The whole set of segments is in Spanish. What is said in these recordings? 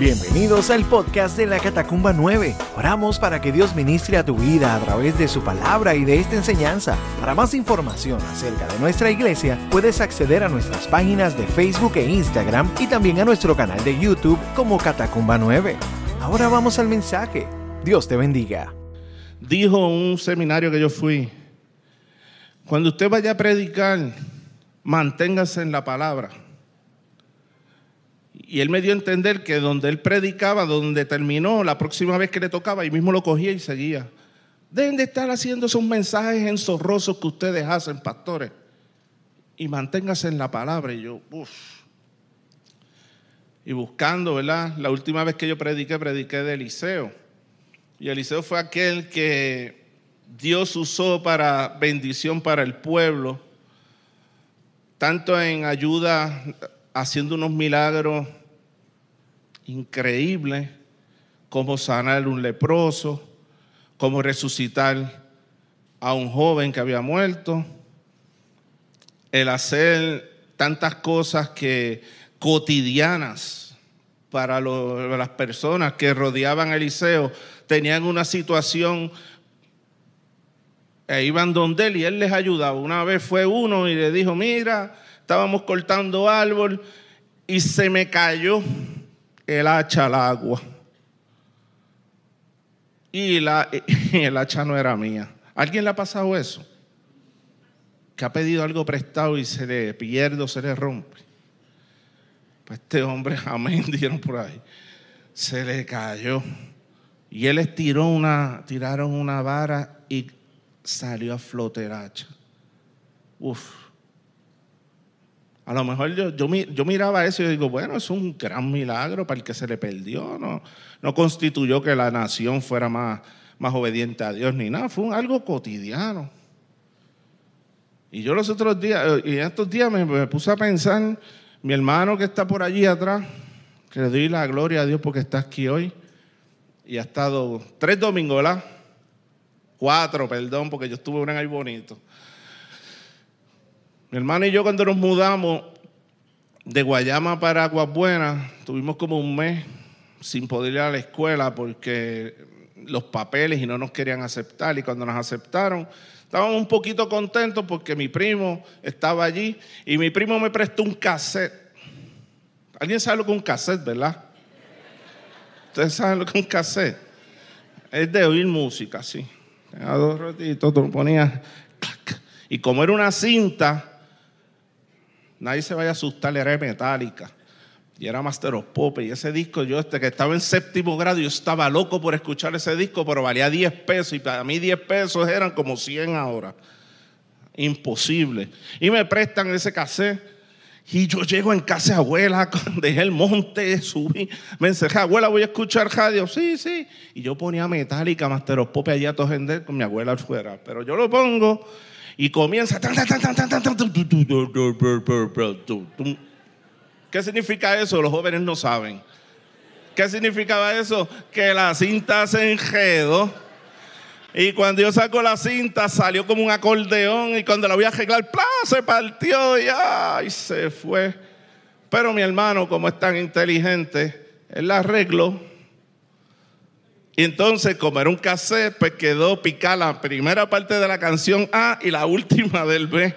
Bienvenidos al podcast de la Catacumba 9. Oramos para que Dios ministre a tu vida a través de su palabra y de esta enseñanza. Para más información acerca de nuestra iglesia, puedes acceder a nuestras páginas de Facebook e Instagram y también a nuestro canal de YouTube como Catacumba 9. Ahora vamos al mensaje. Dios te bendiga. Dijo un seminario que yo fui, cuando usted vaya a predicar, manténgase en la palabra. Y él me dio a entender que donde él predicaba, donde terminó, la próxima vez que le tocaba, ahí mismo lo cogía y seguía. Deben de estar haciendo esos mensajes enzorrosos que ustedes hacen, pastores. Y manténgase en la palabra. Y yo, uff. Y buscando, ¿verdad? La última vez que yo prediqué, prediqué de Eliseo. Y Eliseo fue aquel que Dios usó para bendición para el pueblo, tanto en ayuda haciendo unos milagros increíbles, como sanar un leproso, como resucitar a un joven que había muerto, el hacer tantas cosas que cotidianas para las personas que rodeaban a Eliseo, tenían una situación e iban donde él y él les ayudaba. Una vez fue uno y le dijo, mira, estábamos cortando árbol y se me cayó el hacha al agua. Y, la, el hacha no era mía. ¿Alguien le ha pasado eso? Que ha pedido algo prestado y se le pierde o se le rompe. Pues este hombre, amén, dijeron por ahí. Se le cayó. Y él estiró una, tiraron una vara y salió a flote el hacha. Uf. A lo mejor yo, yo, miraba eso y digo, bueno, es un gran milagro para el que se le perdió. No, no constituyó que la nación fuera más, más obediente a Dios ni nada. Fue algo cotidiano. Y yo los otros días, eh, y estos días me, puse a pensar, mi hermano que está por allí atrás, que le doy la gloria a Dios porque está aquí hoy, y ha estado tres domingos, ¿verdad? Cuatro, perdón, porque yo estuve un año bonito. Mi hermano y yo cuando nos mudamos de Guayama para Aguas Buenas, tuvimos como un mes sin poder ir a la escuela porque los papeles y no nos querían aceptar. Y cuando nos aceptaron, estábamos un poquito contentos porque mi primo estaba allí y mi primo me prestó un cassette. ¿Alguien sabe lo que es un cassette, verdad? ¿Ustedes saben lo que es un cassette? Es de oír música, sí. A dos ratitos, tú ponías. Y como era una cinta, nadie se vaya a asustar, era metálica. Y era Master of Pop. Y ese disco, yo este que estaba en séptimo grado, yo estaba loco por escuchar ese disco, pero valía 10 pesos. Y para mí 10 pesos eran como 100 ahora. Imposible. Y me prestan ese cassette. Y yo llego en casa de abuela, dejé el monte, subí, me encerré, abuela, voy a escuchar radio. Sí, sí. Y yo ponía metálica, Master of Pop allá a todo con mi abuela afuera. Pero yo lo pongo y comienza. ¿Qué significa eso? Los jóvenes no saben. ¿Qué significaba eso? Que la cinta se enredó. Y cuando yo saco la cinta salió como un acordeón y cuando la voy a arreglar, ¡plá! se partió y ¡ay! se fue. Pero mi hermano, como es tan inteligente, él la arregló y entonces, como era un cassette, pues quedó picada la primera parte de la canción A y la última del B.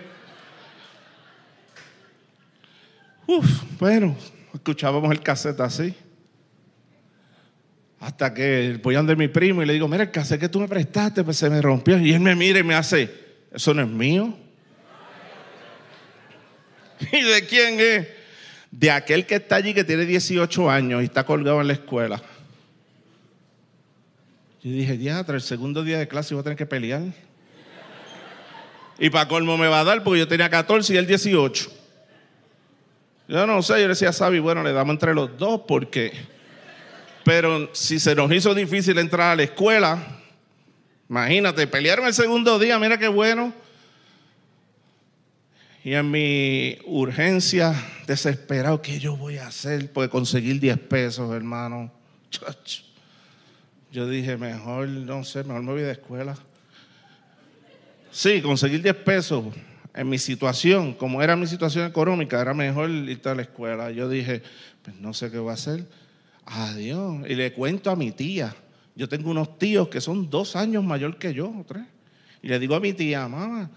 Uf, bueno, escuchábamos el cassette así. Hasta que voy a donde mi primo y le digo, mira, el cassette que tú me prestaste, pues se me rompió. Y él me mira y me hace, ¿eso no es mío? ¿Y de quién es? De aquel que está allí que tiene 18 años y está colgado en la escuela. Y dije, ya, tras el segundo día de clase voy a tener que pelear. Y para colmo me va a dar porque yo tenía 14 y él 18. Yo no sé, yo le decía a Sabi, bueno, le damos entre los dos porque... Pero si se nos hizo difícil entrar a la escuela, imagínate, pelearon el segundo día, mira qué bueno. Y en mi urgencia, desesperado, ¿qué yo voy a hacer? Porque conseguir 10 pesos, hermano. Chacho. Yo dije, mejor, no sé, mejor me voy de escuela. Sí, conseguir 10 pesos en mi situación, como era mi situación económica, era mejor ir a la escuela. Yo dije, pues no sé qué voy a hacer. Adiós. Y le cuento a mi tía. Yo tengo unos tíos que son dos años mayor que yo, tres. Y le digo a mi tía, mamá,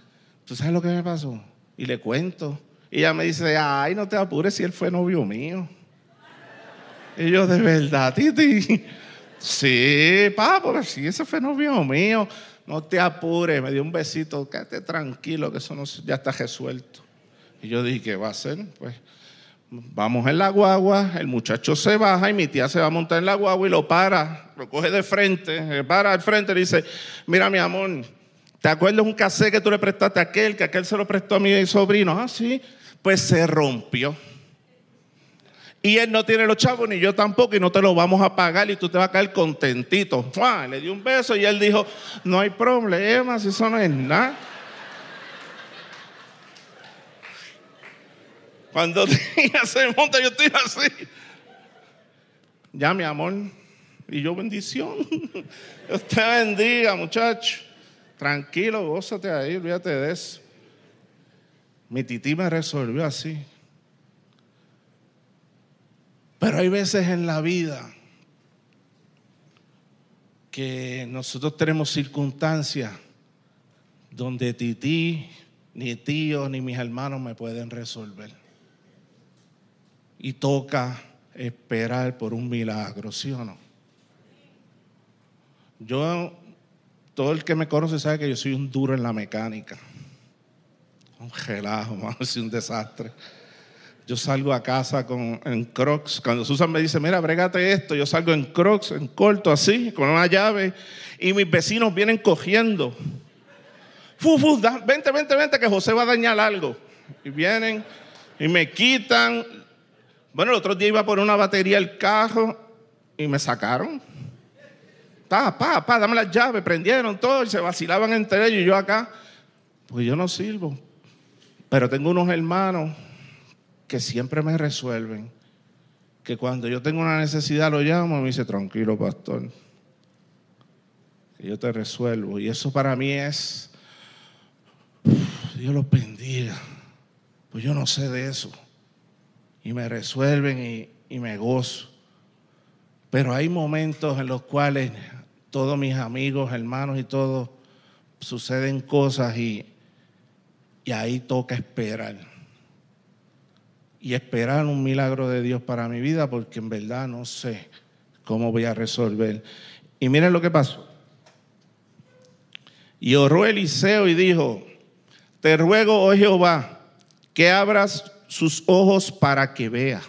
¿tú sabes lo que me pasó? Y le cuento. Y ella me dice, ay, no te apures si él fue novio mío. Y yo, de verdad, Titi. Sí, papá, sí, ese fue novio mío. No te apures, me dio un besito, quédate tranquilo, que eso ya está resuelto. Y yo dije, ¿qué va a hacer? Pues vamos en la guagua, el muchacho se baja y mi tía se va a montar en la guagua y lo para, lo coge de frente, para al frente y dice, mira mi amor, ¿te acuerdas un cassette que tú le prestaste a aquel, que aquel se lo prestó a mi sobrino? Ah, sí, pues se rompió. Y él no tiene los chavos, ni yo tampoco, y no te lo vamos a pagar y tú te vas a caer contentito. Le dio un beso y él dijo, no hay problema, si eso no es nada. Cuando ella se monta, yo estoy así. Ya, mi amor. Y yo bendición. Dios te bendiga, muchacho. Tranquilo, gózate ahí, olvídate de eso. Mi tití me resolvió así. Pero hay veces en la vida que nosotros tenemos circunstancias donde tití, ni tío, ni mis hermanos me pueden resolver. Y toca esperar por un milagro, ¿sí o no? Yo, todo el que me conoce sabe que yo soy un duro en la mecánica. Un a un desastre. Yo salgo a casa con, en crocs. Cuando Susan me dice, mira, brégate esto, yo salgo en crocs, en corto, así, con una llave. Y mis vecinos vienen cogiendo. Fu, fu, vente, vente, vente, que José va a dañar algo. Y vienen y me quitan. Bueno, el otro día iba a poner una batería al carro y me sacaron. Pa, pa, pa, dame las llaves, prendieron todo y se vacilaban entre ellos y yo acá. Pues yo no sirvo. Pero tengo unos hermanos que siempre me resuelven, que cuando yo tengo una necesidad lo llamo y me dice, tranquilo, pastor, que yo te resuelvo. Y eso para mí es, Dios los bendiga, pues yo no sé de eso. Y me resuelven y, y me gozo. Pero hay momentos en los cuales todos mis amigos, hermanos y todo, suceden cosas y, y ahí toca esperar y esperar un milagro de Dios para mi vida porque en verdad no sé cómo voy a resolver. Y miren lo que pasó. Y oró Eliseo y dijo, te ruego, oh Jehová, que abras sus ojos para que vea.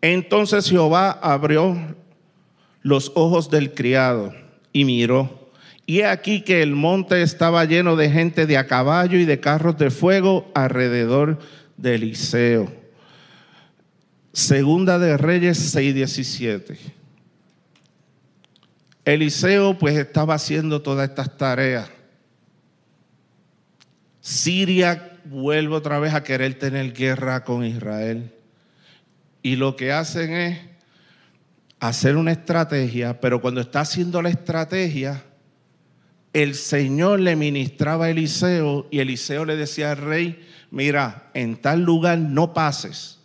Entonces Jehová abrió los ojos del criado y miró. Y aquí que el monte estaba lleno de gente de a caballo y de carros de fuego alrededor de Eliseo. Segunda de Reyes 6:17. Eliseo pues estaba haciendo todas estas tareas. Siria vuelve otra vez a querer tener guerra con Israel. Y lo que hacen es hacer una estrategia, pero cuando está haciendo la estrategia, el Señor le ministraba a Eliseo y Eliseo le decía al rey, mira, en tal lugar no pases,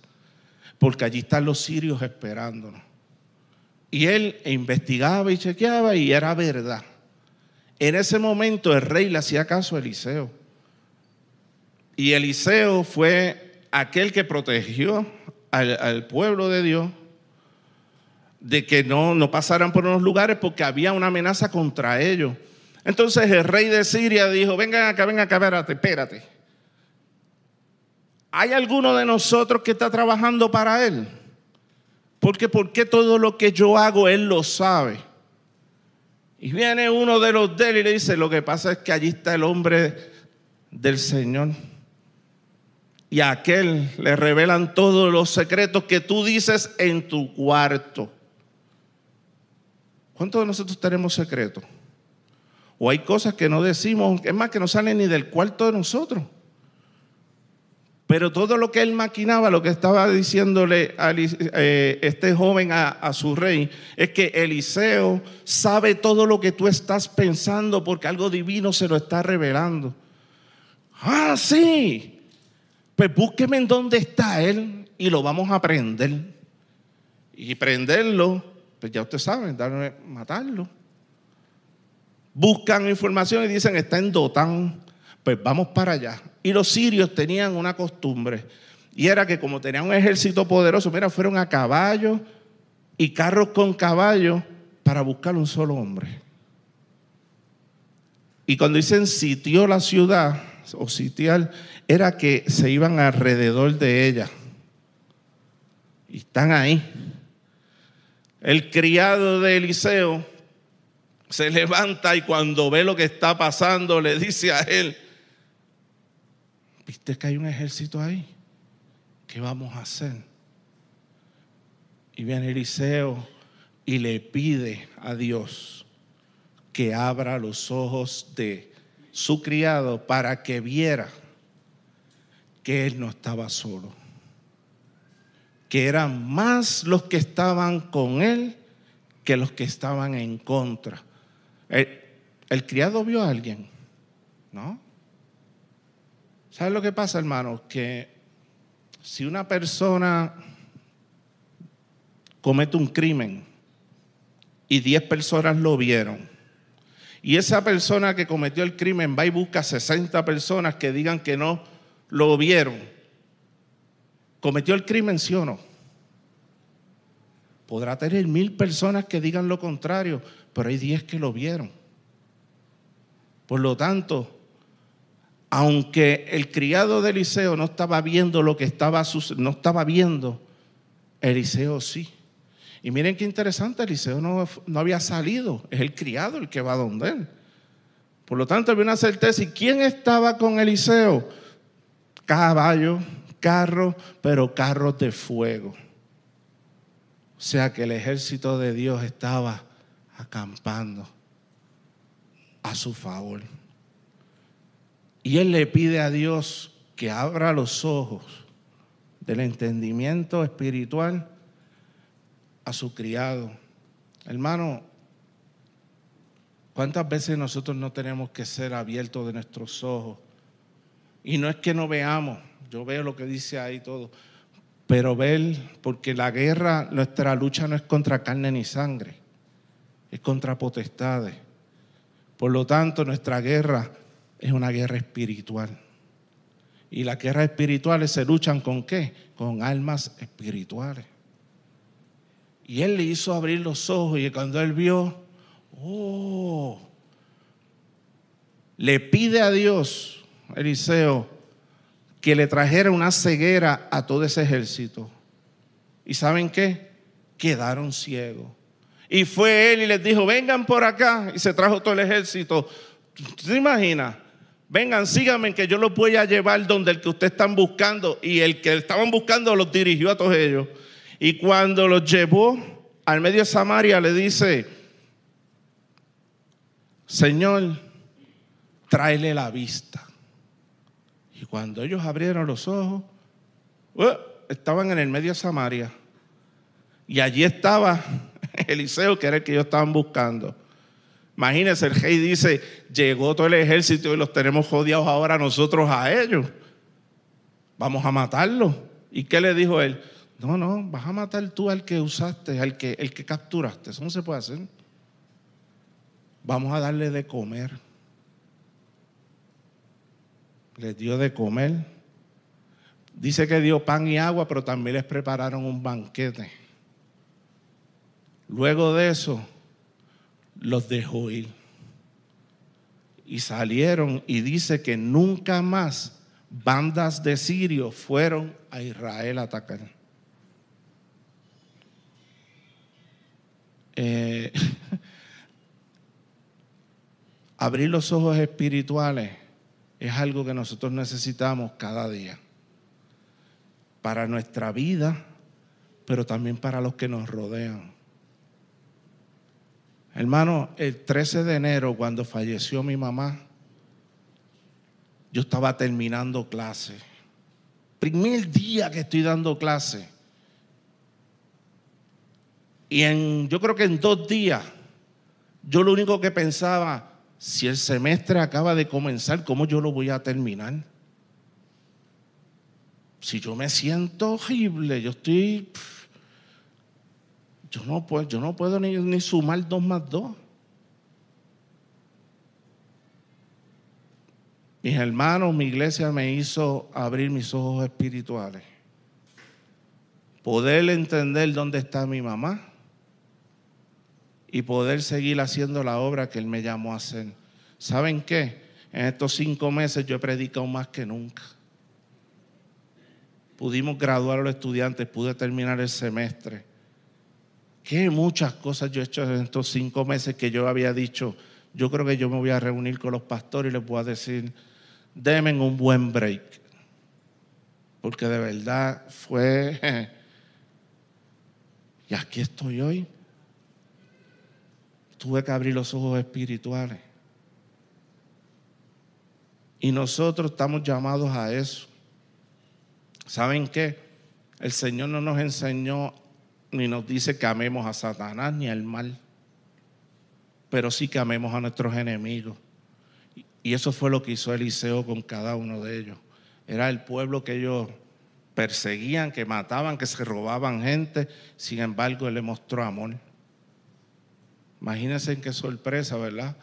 porque allí están los sirios esperándonos. Y él investigaba y chequeaba y era verdad. En ese momento el rey le hacía caso a Eliseo. Y Eliseo fue aquel que protegió al, pueblo de Dios de que no, no pasaran por unos lugares porque había una amenaza contra ellos. Entonces el rey de Siria dijo, vengan acá, vengan acá, espérate, espérate. ¿Hay alguno de nosotros que está trabajando para Él? Porque porque todo lo que yo hago Él lo sabe. Y viene uno de los de él y le dice, lo que pasa es que allí está el hombre del Señor. Y a aquel le revelan todos los secretos que tú dices en tu cuarto. ¿Cuántos de nosotros tenemos secretos? O hay cosas que no decimos, es más que no salen ni del cuarto de nosotros. Pero todo lo que él maquinaba, lo que estaba diciéndole a eh, este joven a, su rey, es que Eliseo sabe todo lo que tú estás pensando porque algo divino se lo está revelando. Ah, sí. Pues búsqueme en dónde está él y lo vamos a aprender. y prenderlo, pues ya ustedes saben, darle, matarlo. Buscan información y dicen, está en Dotán, pues vamos para allá. Y los sirios tenían una costumbre, y era que como tenían un ejército poderoso, mira, fueron a caballo y carros con caballo para buscar un solo hombre. Y cuando dicen sitió la ciudad, o sitiar, era que se iban alrededor de ella. Y están ahí. El criado de Eliseo se levanta y cuando ve lo que está pasando le dice a él, ¿viste que hay un ejército ahí? ¿Qué vamos a hacer? Y viene Eliseo y le pide a Dios que abra los ojos de su criado para que viera que él no estaba solo, que eran más los que estaban con él que los que estaban en contra. El, criado vio a alguien, ¿no? ¿Sabes lo que pasa, hermano? Que si una persona comete un crimen y diez personas lo vieron, y esa persona que cometió el crimen va y busca 60 personas que digan que no lo vieron. ¿Cometió el crimen, sí o no? Podrá tener mil personas que digan lo contrario, pero hay 10 que lo vieron. Por lo tanto, aunque el criado de Eliseo no estaba viendo lo que estaba no estaba viendo, Eliseo sí. Y miren qué interesante, Eliseo no, no había salido, es el criado el que va a donde él. Por lo tanto, había una certeza. ¿Y quién estaba con Eliseo? Caballo, carro, pero carros de fuego. O sea que el ejército de Dios estaba acampando a su favor. Y él le pide a Dios que abra los ojos del entendimiento espiritual a su criado. Hermano, ¿cuántas veces nosotros no tenemos que ser abiertos de nuestros ojos? Y no es que no veamos, yo veo lo que dice ahí todo, pero ver, porque la guerra, nuestra lucha no es contra carne ni sangre, es contra potestades. Por lo tanto, nuestra guerra es una guerra espiritual. Y las guerras espirituales se luchan con qué? Con almas espirituales. Y él le hizo abrir los ojos y cuando él vio, oh, le pide a Dios, Eliseo, que le trajera una ceguera a todo ese ejército. ¿Y saben qué? Quedaron ciegos. Y fue él y les dijo, vengan por acá. Y se trajo todo el ejército. ¿Te imaginas? Vengan, síganme que yo los voy a llevar donde el que ustedes están buscando. Y el que estaban buscando los dirigió a todos ellos. Y cuando los llevó al medio de Samaria, le dice, Señor, tráele la vista. Cuando ellos abrieron los ojos, ¡uh! estaban en el medio de Samaria. Y allí estaba Eliseo, que era el que ellos estaban buscando. Imagínense, el rey dice, llegó todo el ejército y los tenemos jodidos ahora nosotros a ellos. Vamos a matarlos. ¿Y qué le dijo él? No, no, vas a matar tú al que usaste, al que, el que capturaste. Eso no se puede hacer. Vamos a darle de comer. Les dio de comer. Dice que dio pan y agua, pero también les prepararon un banquete. Luego de eso, los dejó ir. Y salieron y dice que nunca más bandas de sirios fueron a Israel a atacar. Eh, abrir los ojos espirituales es algo que nosotros necesitamos cada día para nuestra vida, pero también para los que nos rodean. Hermano, el 13 de enero, cuando falleció mi mamá, yo estaba terminando clase. Primer día que estoy dando clase. Y en, yo creo que en dos días, yo lo único que pensaba, si el semestre acaba de comenzar, ¿cómo yo lo voy a terminar? Si yo me siento horrible, yo estoy... yo no puedo, yo no puedo ni, ni sumar dos más dos. Mis hermanos, mi iglesia me hizo abrir mis ojos espirituales. Poder entender dónde está mi mamá y poder seguir haciendo la obra que Él me llamó a hacer. ¿Saben qué? En estos cinco meses yo he predicado más que nunca. Pudimos graduar a los estudiantes, pude terminar el semestre. Qué muchas cosas yo he hecho en estos cinco meses que yo había dicho. Yo creo que yo me voy a reunir con los pastores y les voy a decir, denme un buen break. Porque de verdad fue... Y aquí estoy hoy. Tuve que abrir los ojos espirituales. Y nosotros estamos llamados a eso. ¿Saben qué? El Señor no nos enseñó ni nos dice que amemos a Satanás ni al mal, pero sí que amemos a nuestros enemigos. Y eso fue lo que hizo Eliseo con cada uno de ellos. Era el pueblo que ellos perseguían, que mataban, que se robaban gente. Sin embargo, Él le mostró amor. Imagínense qué sorpresa, ¿verdad?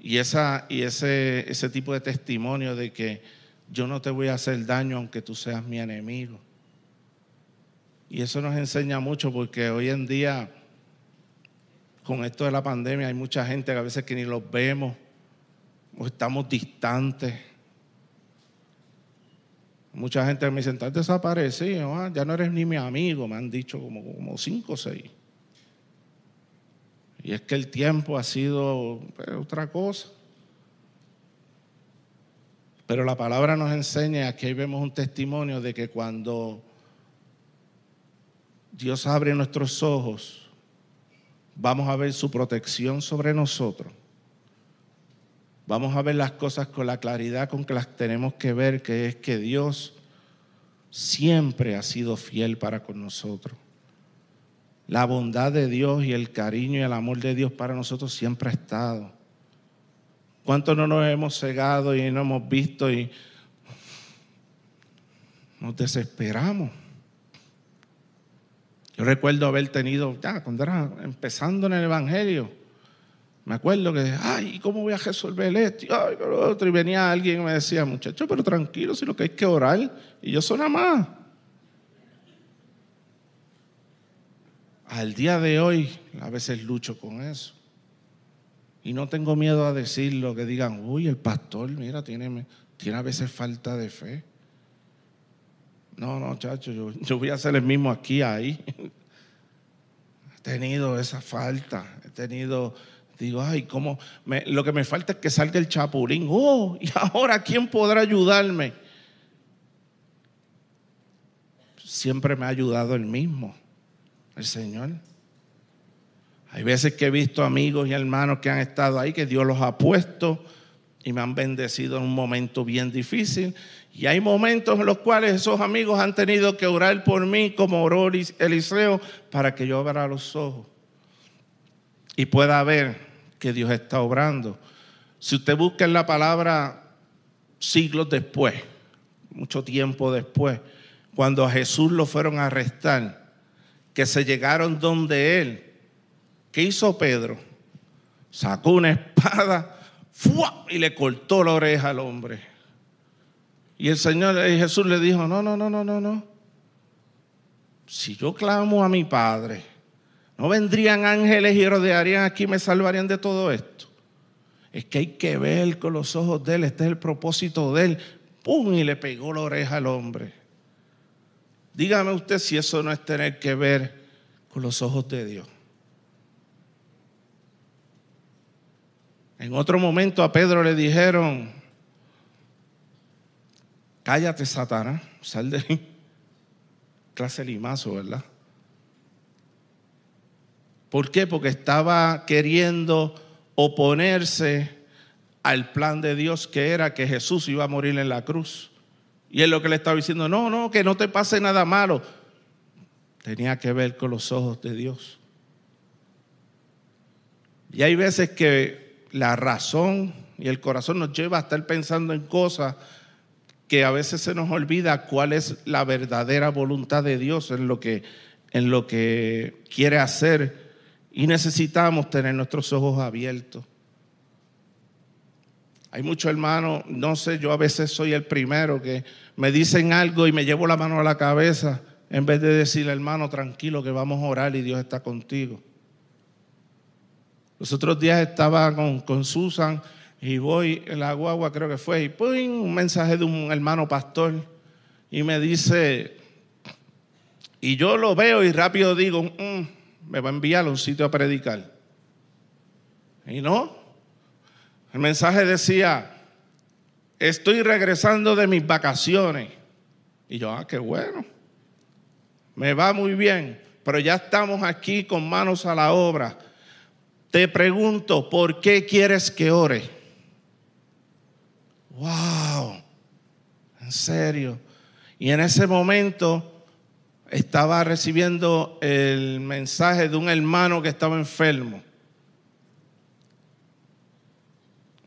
Y, esa, y ese, ese tipo de testimonio de que yo no te voy a hacer daño aunque tú seas mi enemigo. Y eso nos enseña mucho porque hoy en día, con esto de la pandemia, hay mucha gente que a veces que ni los vemos o estamos distantes. Mucha gente me dice, estás desaparecido, ah, ya no eres ni mi amigo, me han dicho como cinco o seis. Y es que el tiempo ha sido pues, otra cosa. Pero la palabra nos enseña, aquí vemos un testimonio de que cuando Dios abre nuestros ojos, vamos a ver su protección sobre nosotros. Vamos a ver las cosas con la claridad con que las tenemos que ver, que es que Dios siempre ha sido fiel para con nosotros. La bondad de Dios y el cariño y el amor de Dios para nosotros siempre ha estado. ¿Cuántos no nos hemos cegado y no hemos visto y nos desesperamos? Yo recuerdo haber tenido, ya cuando era empezando en el Evangelio, me acuerdo que, ay, ¿cómo voy a resolver esto? Ay, lo otro. Y venía alguien y me decía, muchacho, pero tranquilo, si lo que hay que orar. Y yo soy nada más. Al día de hoy, a veces lucho con eso. Y no tengo miedo a decirlo, que digan, uy, el pastor, mira, tiene, tiene a veces falta de fe. No, no, chacho, yo, voy a hacer el mismo aquí, ahí. He tenido esa falta, he tenido, digo, ay, ¿cómo? lo que me falta es que salga el chapulín. Oh, y ahora, ¿quién podrá ayudarme? Siempre me ha ayudado el mismo, el Señor. Hay veces que he visto amigos y hermanos que han estado ahí, que Dios los ha puesto y me han bendecido en un momento bien difícil. Y hay momentos en los cuales esos amigos han tenido que orar por mí como oró Eliseo para que yo abra los ojos y pueda ver que Dios está obrando. Si usted busca en la palabra siglos después, mucho tiempo después, cuando a Jesús lo fueron a arrestar, que se llegaron donde él, ¿qué hizo Pedro? Sacó una espada y le cortó la oreja al hombre. Y el Señor Jesús le dijo, no, no, no, no, no, no. Si yo clamo a mi Padre, ¿no vendrían ángeles y rodearían aquí y me salvarían de todo esto? Es que hay que ver con los ojos de Él, este es el propósito de Él. ¡Pum! Y le pegó la oreja al hombre. Dígame usted si eso no es tener que ver con los ojos de Dios. En otro momento a Pedro le dijeron, cállate Satanás, sal de ahí. Clase limazo, ¿verdad? ¿Por qué? Porque estaba queriendo oponerse al plan de Dios que era que Jesús iba a morir en la cruz. Y él lo que le estaba diciendo, no, no, que no te pase nada malo. Tenía que ver con los ojos de Dios. Y hay veces que la razón y el corazón nos lleva a estar pensando en cosas que a veces se nos olvida cuál es la verdadera voluntad de Dios en lo que en lo que quiere hacer y necesitamos tener nuestros ojos abiertos. Hay muchos hermanos, no sé, yo a veces soy el primero que me dicen algo y me llevo la mano a la cabeza en vez de decirle, hermano, tranquilo que vamos a orar y Dios está contigo. Los otros días estaba con, con Susan y voy en la guagua, creo que fue, y ¡pum! un mensaje de un hermano pastor y me dice, y yo lo veo y rápido digo, mm, me va a enviar a un sitio a predicar. Y no, el mensaje decía, estoy regresando de mis vacaciones. Y yo, ah, qué bueno. Me va muy bien, pero ya estamos aquí con manos a la obra. Te pregunto, ¿por qué quieres que ore? Wow, en serio. Y en ese momento estaba recibiendo el mensaje de un hermano que estaba enfermo.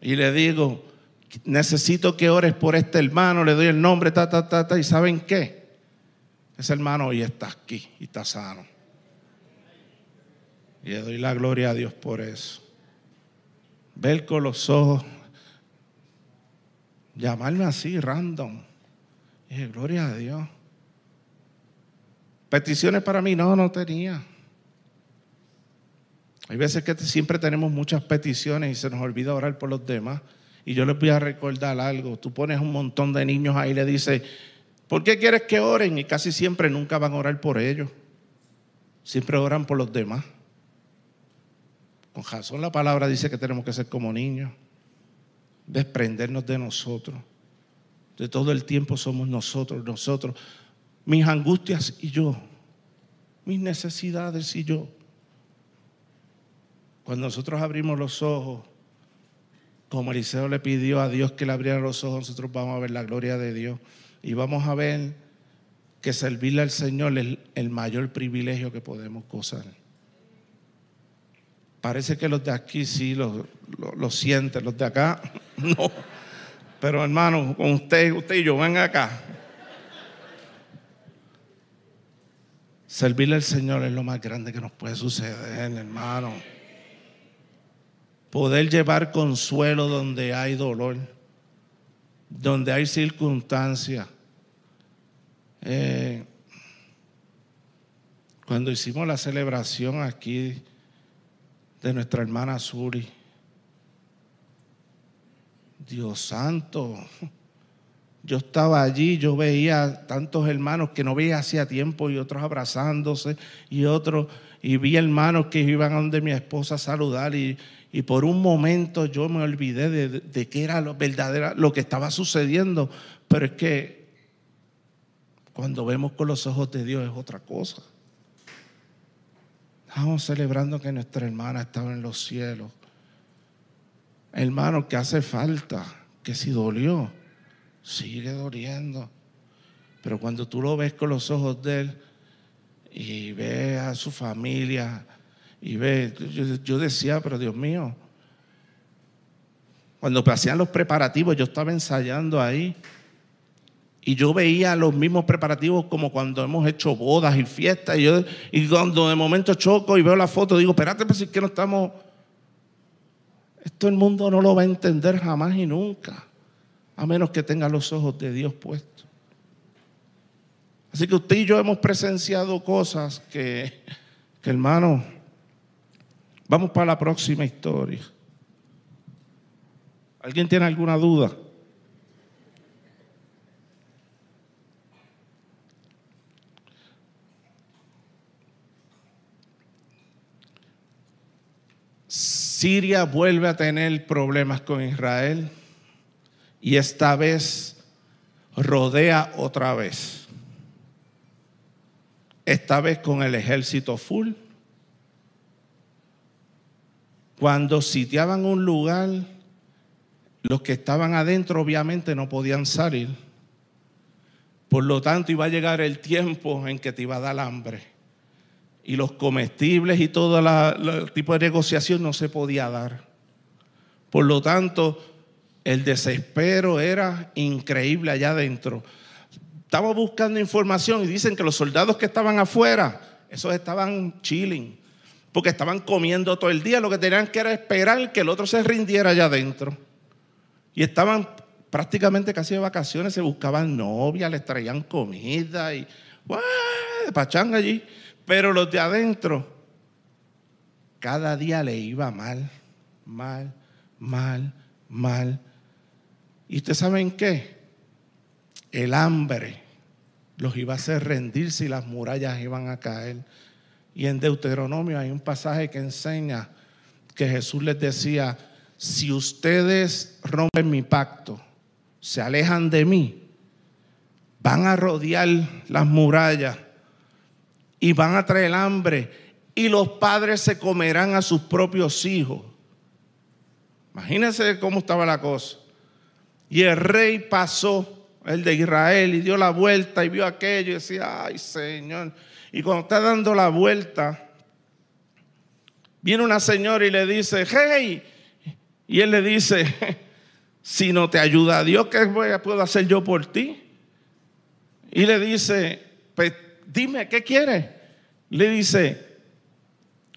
Y le digo, necesito que ores por este hermano, le doy el nombre, ta, ta, ta, ta, y ¿saben qué? Ese hermano hoy está aquí y está sano. Y le doy la gloria a Dios por eso. Ver con los ojos, llamarme así, random. Y dije, gloria a Dios. Peticiones para mí, no, no tenía. Hay veces que siempre tenemos muchas peticiones y se nos olvida orar por los demás. Y yo les voy a recordar algo. Tú pones un montón de niños ahí y le dices, ¿por qué quieres que oren? Y casi siempre nunca van a orar por ellos. Siempre oran por los demás. Con razón la palabra dice que tenemos que ser como niños. Desprendernos de nosotros. De todo el tiempo somos nosotros, nosotros. Mis angustias y yo. Mis necesidades y yo. Cuando nosotros abrimos los ojos, como Eliseo le pidió a Dios que le abriera los ojos, nosotros vamos a ver la gloria de Dios y vamos a ver que servirle al Señor es el mayor privilegio que podemos gozar. Parece que los de aquí sí lo, lo, sienten, los de acá no. Pero hermano, con usted, usted y yo, ven acá. Servirle al Señor es lo más grande que nos puede suceder, hermano poder llevar consuelo donde hay dolor, donde hay circunstancias. Eh, cuando hicimos la celebración aquí de nuestra hermana Suri, Dios santo, yo estaba allí, yo veía tantos hermanos que no veía hacía tiempo y otros abrazándose y otros, y vi hermanos que iban a donde mi esposa a saludar y, y por un momento yo me olvidé de, qué era lo verdadero, lo que estaba sucediendo. Pero es que cuando vemos con los ojos de Dios es otra cosa. Estamos celebrando que nuestra hermana estaba en los cielos. Hermano, que hace falta, que si dolió, sigue doliendo. Pero cuando tú lo ves con los ojos de Él y ves a su familia, y ve, yo, decía, pero Dios mío, cuando hacían los preparativos, yo estaba ensayando ahí. Y yo veía los mismos preparativos como cuando hemos hecho bodas y fiestas. Y, yo, y cuando de momento choco y veo la foto, digo, espérate, pues es que no estamos. Esto el mundo no lo va a entender jamás y nunca. A menos que tenga los ojos de Dios puestos. Así que usted y yo hemos presenciado cosas que, que hermano, Vamos para la próxima historia. ¿Alguien tiene alguna duda? Siria vuelve a tener problemas con Israel y esta vez rodea otra vez. Esta vez con el ejército full cuando sitiaban un lugar, los que estaban adentro obviamente no podían salir. Por lo tanto, iba a llegar el tiempo en que te iba a dar hambre. Y los comestibles y todo el tipo de negociación no se podía dar. Por lo tanto, el desespero era increíble allá adentro. Estaba buscando información y dicen que los soldados que estaban afuera esos estaban chilling, porque estaban comiendo todo el día, lo que tenían que era esperar que el otro se rindiera allá adentro. Y estaban prácticamente casi de vacaciones, se buscaban novias, les traían comida y de pachanga allí. Pero los de adentro, cada día le iba mal, mal, mal, mal. ¿Y ustedes saben qué? El hambre los iba a hacer rendirse y las murallas iban a caer. Y en Deuteronomio hay un pasaje que enseña que Jesús les decía, si ustedes rompen mi pacto, se alejan de mí, van a rodear las murallas y van a traer hambre y los padres se comerán a sus propios hijos. Imagínense cómo estaba la cosa. Y el rey pasó, el de Israel, y dio la vuelta y vio aquello y decía, ay Señor. Y cuando está dando la vuelta, viene una señora y le dice, hey, y él le dice, si no te ayuda Dios, ¿qué puedo hacer yo por ti? Y le dice, pues dime, ¿qué quieres? Le dice,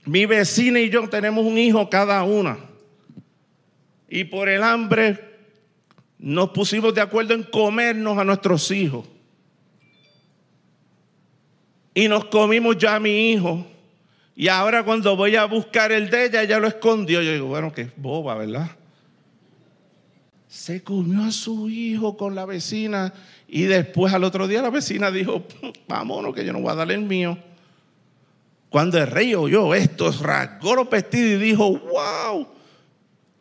mi vecina y yo tenemos un hijo cada una. Y por el hambre nos pusimos de acuerdo en comernos a nuestros hijos. Y nos comimos ya a mi hijo. Y ahora cuando voy a buscar el de ella, ella lo escondió. Yo digo, bueno, qué boba, ¿verdad? se comió a su hijo con la vecina y después al otro día la vecina dijo, vámonos que yo no voy a darle el mío. Cuando el rey oyó esto, rasgó los vestidos y dijo, wow,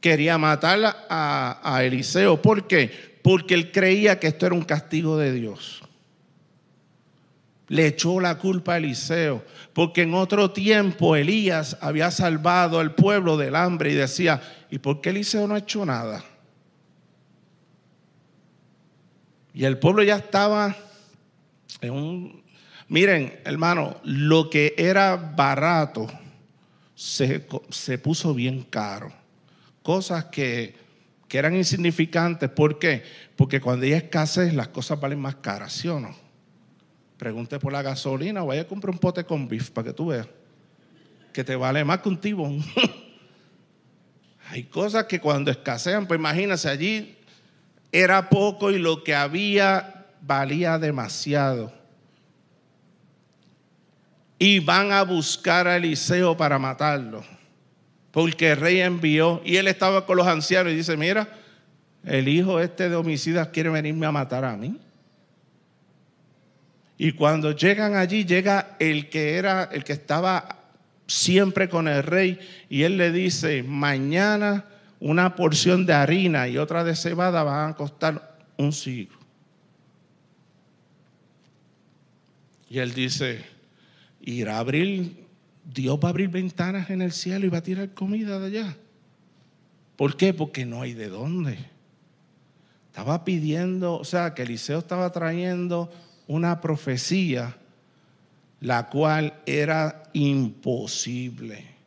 quería matar a, a Eliseo. ¿Por qué? Porque él creía que esto era un castigo de Dios. Le echó la culpa a Eliseo, porque en otro tiempo Elías había salvado al pueblo del hambre y decía, ¿y por qué Eliseo no ha hecho nada? Y el pueblo ya estaba en un... Miren, hermano, lo que era barato se, puso bien caro. Cosas que, que, eran insignificantes. ¿Por qué? Porque cuando hay escasez las cosas valen más caras, ¿sí o no? Pregunte por la gasolina, vaya a comprar un pote con beef para que tú veas. Que te vale más que un tibón. hay cosas que cuando escasean, pues imagínense allí era poco y lo que había valía demasiado. Y van a buscar a Eliseo para matarlo. Porque el rey envió y él estaba con los ancianos y dice, mira, el hijo este de homicidas quiere venirme a matar a mí. Y cuando llegan allí, llega el que era, el que estaba siempre con el rey, y él le dice, mañana una porción de harina y otra de cebada van a costar un siglo. Y él dice, irá a abrir, Dios va a abrir ventanas en el cielo y va a tirar comida de allá. ¿Por qué? Porque no hay de dónde. Estaba pidiendo, o sea, que Eliseo estaba trayendo una profecía, la cual era imposible.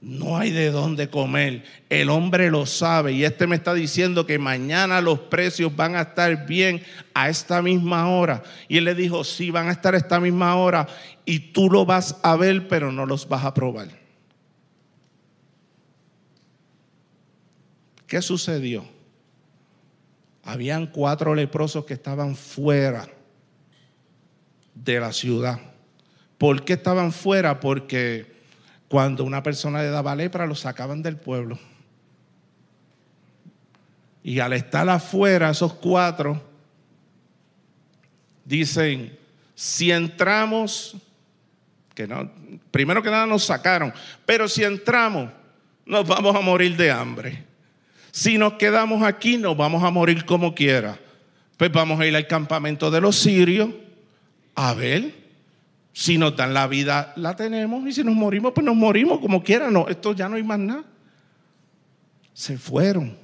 No hay de dónde comer. El hombre lo sabe. Y este me está diciendo que mañana los precios van a estar bien a esta misma hora. Y él le dijo, sí, van a estar a esta misma hora. Y tú lo vas a ver, pero no los vas a probar. ¿Qué sucedió? Habían cuatro leprosos que estaban fuera de la ciudad. ¿Por qué estaban fuera? Porque cuando una persona le daba lepra, lo sacaban del pueblo. Y al estar afuera, esos cuatro dicen, si entramos, que no, primero que nada nos sacaron, pero si entramos, nos vamos a morir de hambre. Si nos quedamos aquí, nos vamos a morir como quiera. Pues vamos a ir al campamento de los sirios a ver si nos dan la vida, la tenemos. Y si nos morimos, pues nos morimos como quiera. No, esto ya no hay más nada. Se fueron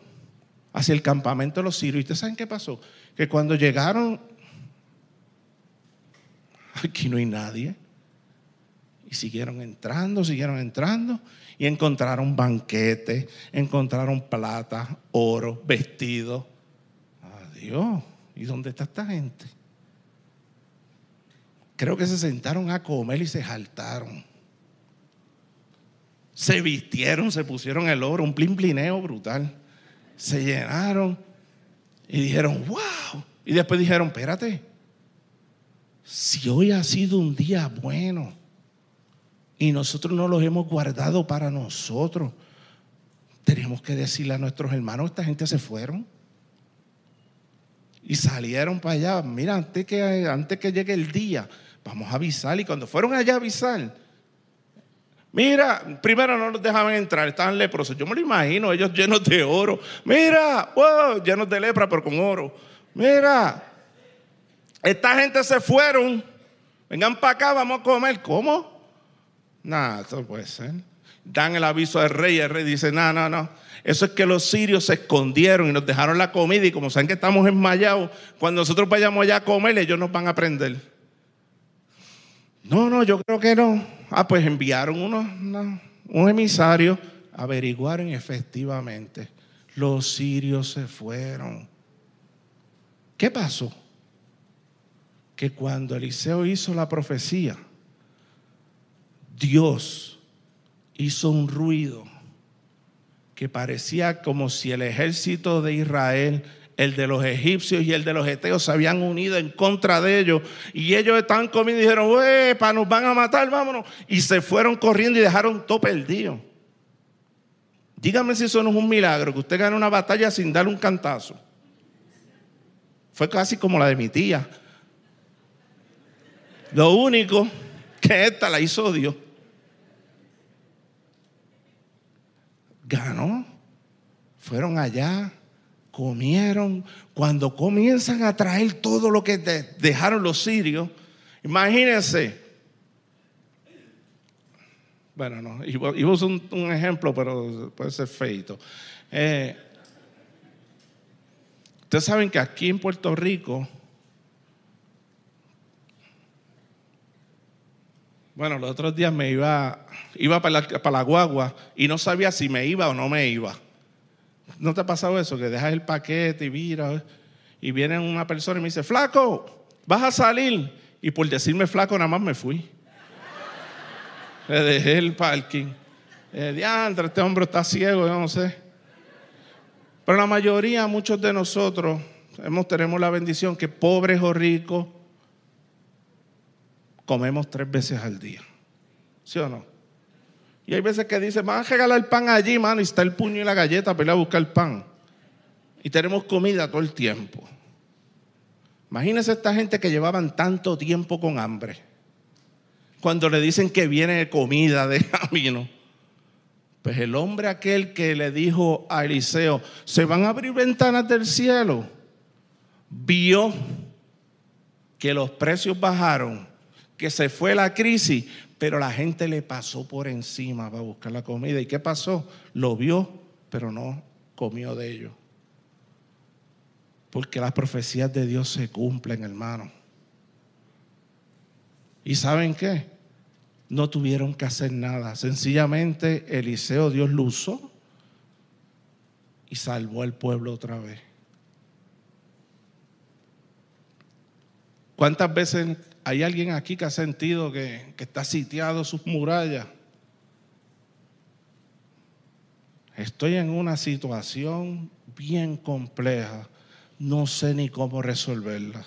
hacia el campamento de los sirios. ¿Y ustedes saben qué pasó? Que cuando llegaron, aquí no hay nadie. Y siguieron entrando, siguieron entrando. Y encontraron banquetes, encontraron plata, oro, vestido. Adiós. ¿Y dónde está esta gente? Creo que se sentaron a comer y se jaltaron. Se vistieron, se pusieron el oro, un plinplineo brutal. Se llenaron y dijeron, wow. Y después dijeron, espérate, si hoy ha sido un día bueno y nosotros no los hemos guardado para nosotros, tenemos que decirle a nuestros hermanos, esta gente se fueron. Y salieron para allá. Mira, antes que, antes que llegue el día, vamos a avisar. Y cuando fueron allá a avisar, mira, primero no los dejaban entrar, estaban leprosos. Yo me lo imagino, ellos llenos de oro. Mira, wow, llenos de lepra, pero con oro. Mira, esta gente se fueron. Vengan para acá, vamos a comer. ¿Cómo? Nada, eso puede ser. Dan el aviso al rey, el rey dice, no, no, no. Eso es que los sirios se escondieron y nos dejaron la comida y como saben que estamos enmayados, cuando nosotros vayamos allá a comer, ellos nos van a prender. No, no, yo creo que no. Ah, pues enviaron unos, un emisario, averiguaron efectivamente. Los sirios se fueron. ¿Qué pasó? Que cuando Eliseo hizo la profecía, Dios hizo un ruido que parecía como si el ejército de Israel, el de los egipcios y el de los eteos se habían unido en contra de ellos. Y ellos estaban comiendo y dijeron, para nos van a matar, vámonos. Y se fueron corriendo y dejaron todo perdido. Dígame si eso no es un milagro, que usted gane una batalla sin darle un cantazo. Fue casi como la de mi tía. Lo único que esta la hizo Dios. ganó. Fueron allá, comieron. Cuando comienzan a traer todo lo que dejaron los sirios, imagínense. Bueno, no, iba, a usar un, ejemplo, pero puede ser feito. Eh, ustedes saben que aquí en Puerto Rico, bueno, los otros días me iba iba para la, para la guagua y no sabía si me iba o no me iba. ¿No te ha pasado eso? Que dejas el paquete y mira, y viene una persona y me dice, flaco, vas a salir. Y por decirme flaco nada más me fui. Le dejé el parking. Eh, diantre, este hombre está ciego, yo no sé. Pero la mayoría, muchos de nosotros, hemos, tenemos la bendición que pobres o ricos, comemos tres veces al día. ¿Sí o no? Y hay veces que dice, van a regalar el pan allí, mano, y está el puño y la galleta para ir a buscar el pan. Y tenemos comida todo el tiempo. Imagínense esta gente que llevaban tanto tiempo con hambre. Cuando le dicen que viene comida de camino. Pues el hombre aquel que le dijo a Eliseo, se van a abrir ventanas del cielo, vio que los precios bajaron, que se fue la crisis, pero la gente le pasó por encima para buscar la comida. ¿Y qué pasó? Lo vio, pero no comió de ello. Porque las profecías de Dios se cumplen, hermano. ¿Y saben qué? No tuvieron que hacer nada. Sencillamente Eliseo Dios lo usó y salvó al pueblo otra vez. ¿Cuántas veces ¿Hay alguien aquí que ha sentido que, está sitiado sus murallas? Estoy en una situación bien compleja, no sé ni cómo resolverla.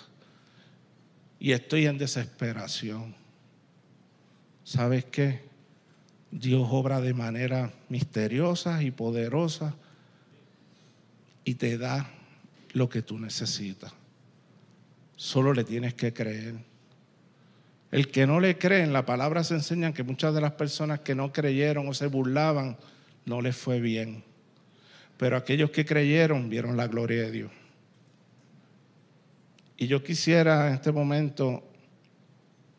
Y estoy en desesperación. ¿Sabes qué? Dios obra de manera misteriosa y poderosa y te da lo que tú necesitas. Solo le tienes que creer. El que no le cree, en la palabra se enseñan que muchas de las personas que no creyeron o se burlaban, no les fue bien. Pero aquellos que creyeron vieron la gloria de Dios. Y yo quisiera en este momento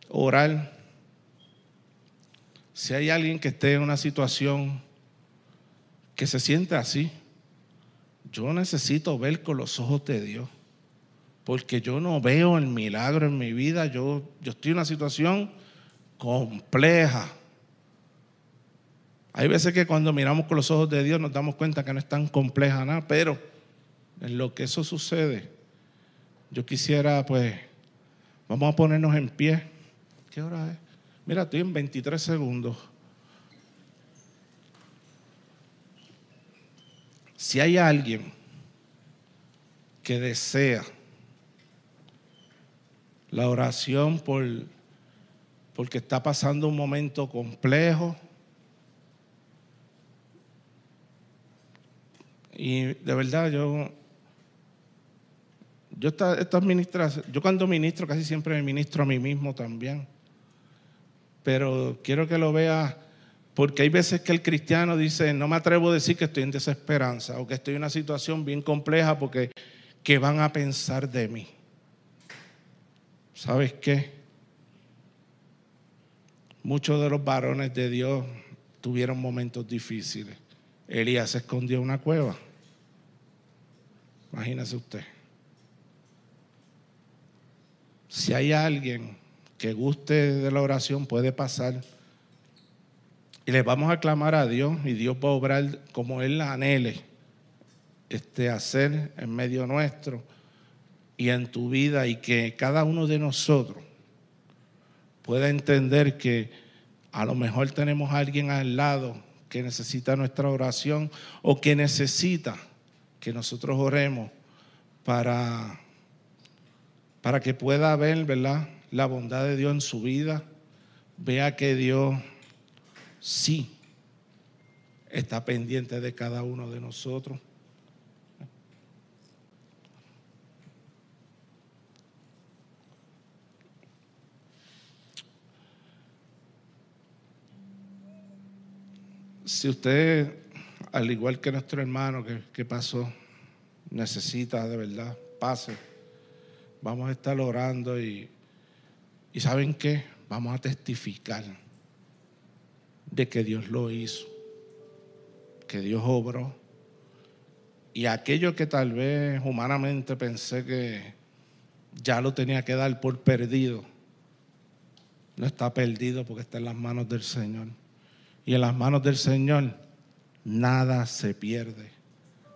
orar. Si hay alguien que esté en una situación que se siente así, yo necesito ver con los ojos de Dios porque yo no veo el milagro en mi vida, yo, yo estoy en una situación compleja. Hay veces que cuando miramos con los ojos de Dios nos damos cuenta que no es tan compleja nada, pero en lo que eso sucede, yo quisiera pues, vamos a ponernos en pie ¿Qué hora es? Mira, estoy en 23 segundos. Si hay alguien que desea la oración por porque está pasando un momento complejo y de verdad yo yo esta, esta yo cuando ministro casi siempre me ministro a mí mismo también pero quiero que lo vea porque hay veces que el cristiano dice, no me atrevo a decir que estoy en desesperanza o que estoy en una situación bien compleja porque ¿qué van a pensar de mí? ¿Sabes qué? Muchos de los varones de Dios tuvieron momentos difíciles. Elías se escondió en una cueva. Imagínese usted. Si hay alguien que guste de la oración puede pasar. Y le vamos a clamar a Dios y Dios va a obrar como Él la anhele este, hacer en medio nuestro y en tu vida y que cada uno de nosotros pueda entender que a lo mejor tenemos a alguien al lado que necesita nuestra oración o que necesita que nosotros oremos para, para que pueda ver, ¿verdad? la bondad de Dios en su vida, vea que Dios sí está pendiente de cada uno de nosotros. Si usted, al igual que nuestro hermano que, que pasó, necesita de verdad, pase. Vamos a estar orando y y saben qué? Vamos a testificar de que Dios lo hizo, que Dios obró. Y aquello que tal vez humanamente pensé que ya lo tenía que dar por perdido, no está perdido porque está en las manos del Señor. Y en las manos del Señor nada se pierde,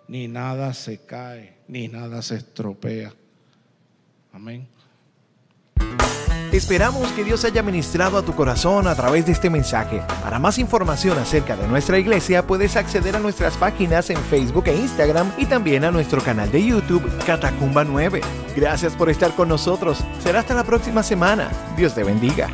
ni nada se cae, ni nada se estropea. Amén. Esperamos que Dios haya ministrado a tu corazón a través de este mensaje. Para más información acerca de nuestra iglesia puedes acceder a nuestras páginas en Facebook e Instagram y también a nuestro canal de YouTube Catacumba 9. Gracias por estar con nosotros. Será hasta la próxima semana. Dios te bendiga.